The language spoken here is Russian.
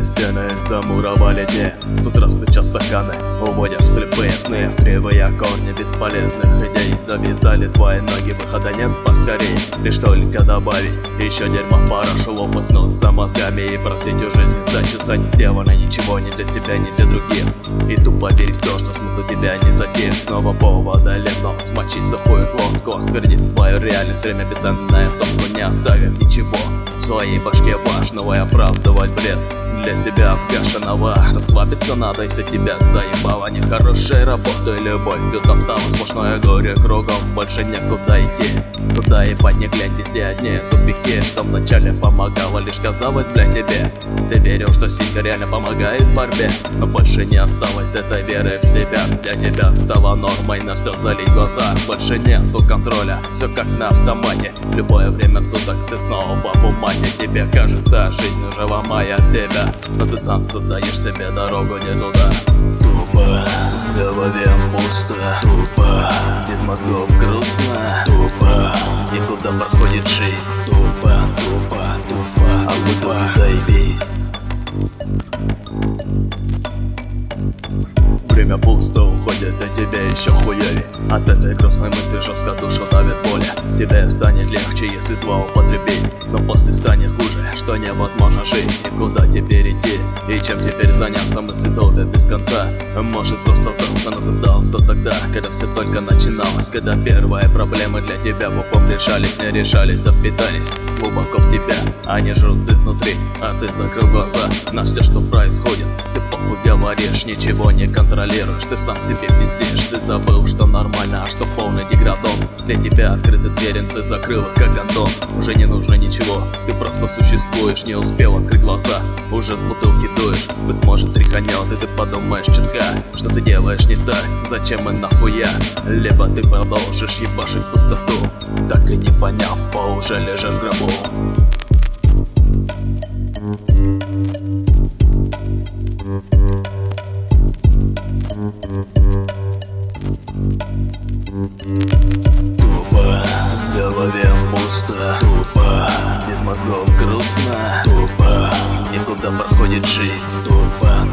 Пьяные стены замуровали дни С утра стучат стаканы, уводят в слепые сны. Кривые корни бесполезных идей. Завязали твои ноги, выхода нет поскорей. Лишь только добавить еще дерьма в парашу Лопнуться мозгами и просить у жизни сдачи За не сделано ничего ни для себя, ни для других. И тупо верить в то, что смысл тебя не затеет Снова повода летом смочить сухую глотку. Осквернить свою реальность, время бесценное в что не оставим ничего. В своей башке важного и оправдывать бред для себя вкашенного Расслабиться надо и все тебя заебало. Нехорошая работа и любовь там сплошное горе кругом. Больше некуда идти Куда ебать не глянь, везде одни тупики. Что вначале помогало, лишь казалось, блядь, тебе. Ты верил, что синька реально помогает в борьбе. Но больше не осталось этой веры в себя. Для тебя стало нормой на все залить глаза. Больше нету контроля, все как на автомате. Любое время суток ты снова в бумаге Тебе кажется, жизнь уже ломает тебя но ты сам создаешь себе дорогу не туда. Тупо, в голове пусто. Тупо, без мозгов грустно. Тупо, никуда проходит жизнь Время пусто уходит, а тебе еще хуевее От этой грустной мысли жестко душу давит боли Тебе станет легче, если зло употребить Но после станет хуже, что невозможно жить. Никуда теперь идти. И чем теперь заняться? Мысли долго без конца. Может просто сдаться, но ты сдался тогда Когда все только начиналось Когда первые проблемы для тебя в упор решались Не решались, а впитались глубоко в тебя. Они жрут изнутри, а ты закрыл глаза На все, что происходит. Ты похуй говоришь, ничего не контролируешь Ты сам себе пиздишь, ты забыл, что нормально, а что полный деградон. Для тебя открыты двери, ты закрыл их как Антон Уже не нужно ничего, ты просто существуешь Не успел открыть глаза, уже с бутылки дуешь. Быть может тряханет, и ты подумаешь чутка Что ты делаешь не так, зачем и нахуя? Либо ты продолжишь ебашить пустоту Так и не поняв, а уже лежишь в гробу. Тупо, в голове пусто Тупо, без мозгов грустно Тупо, никуда проходит жизнь. Тупо,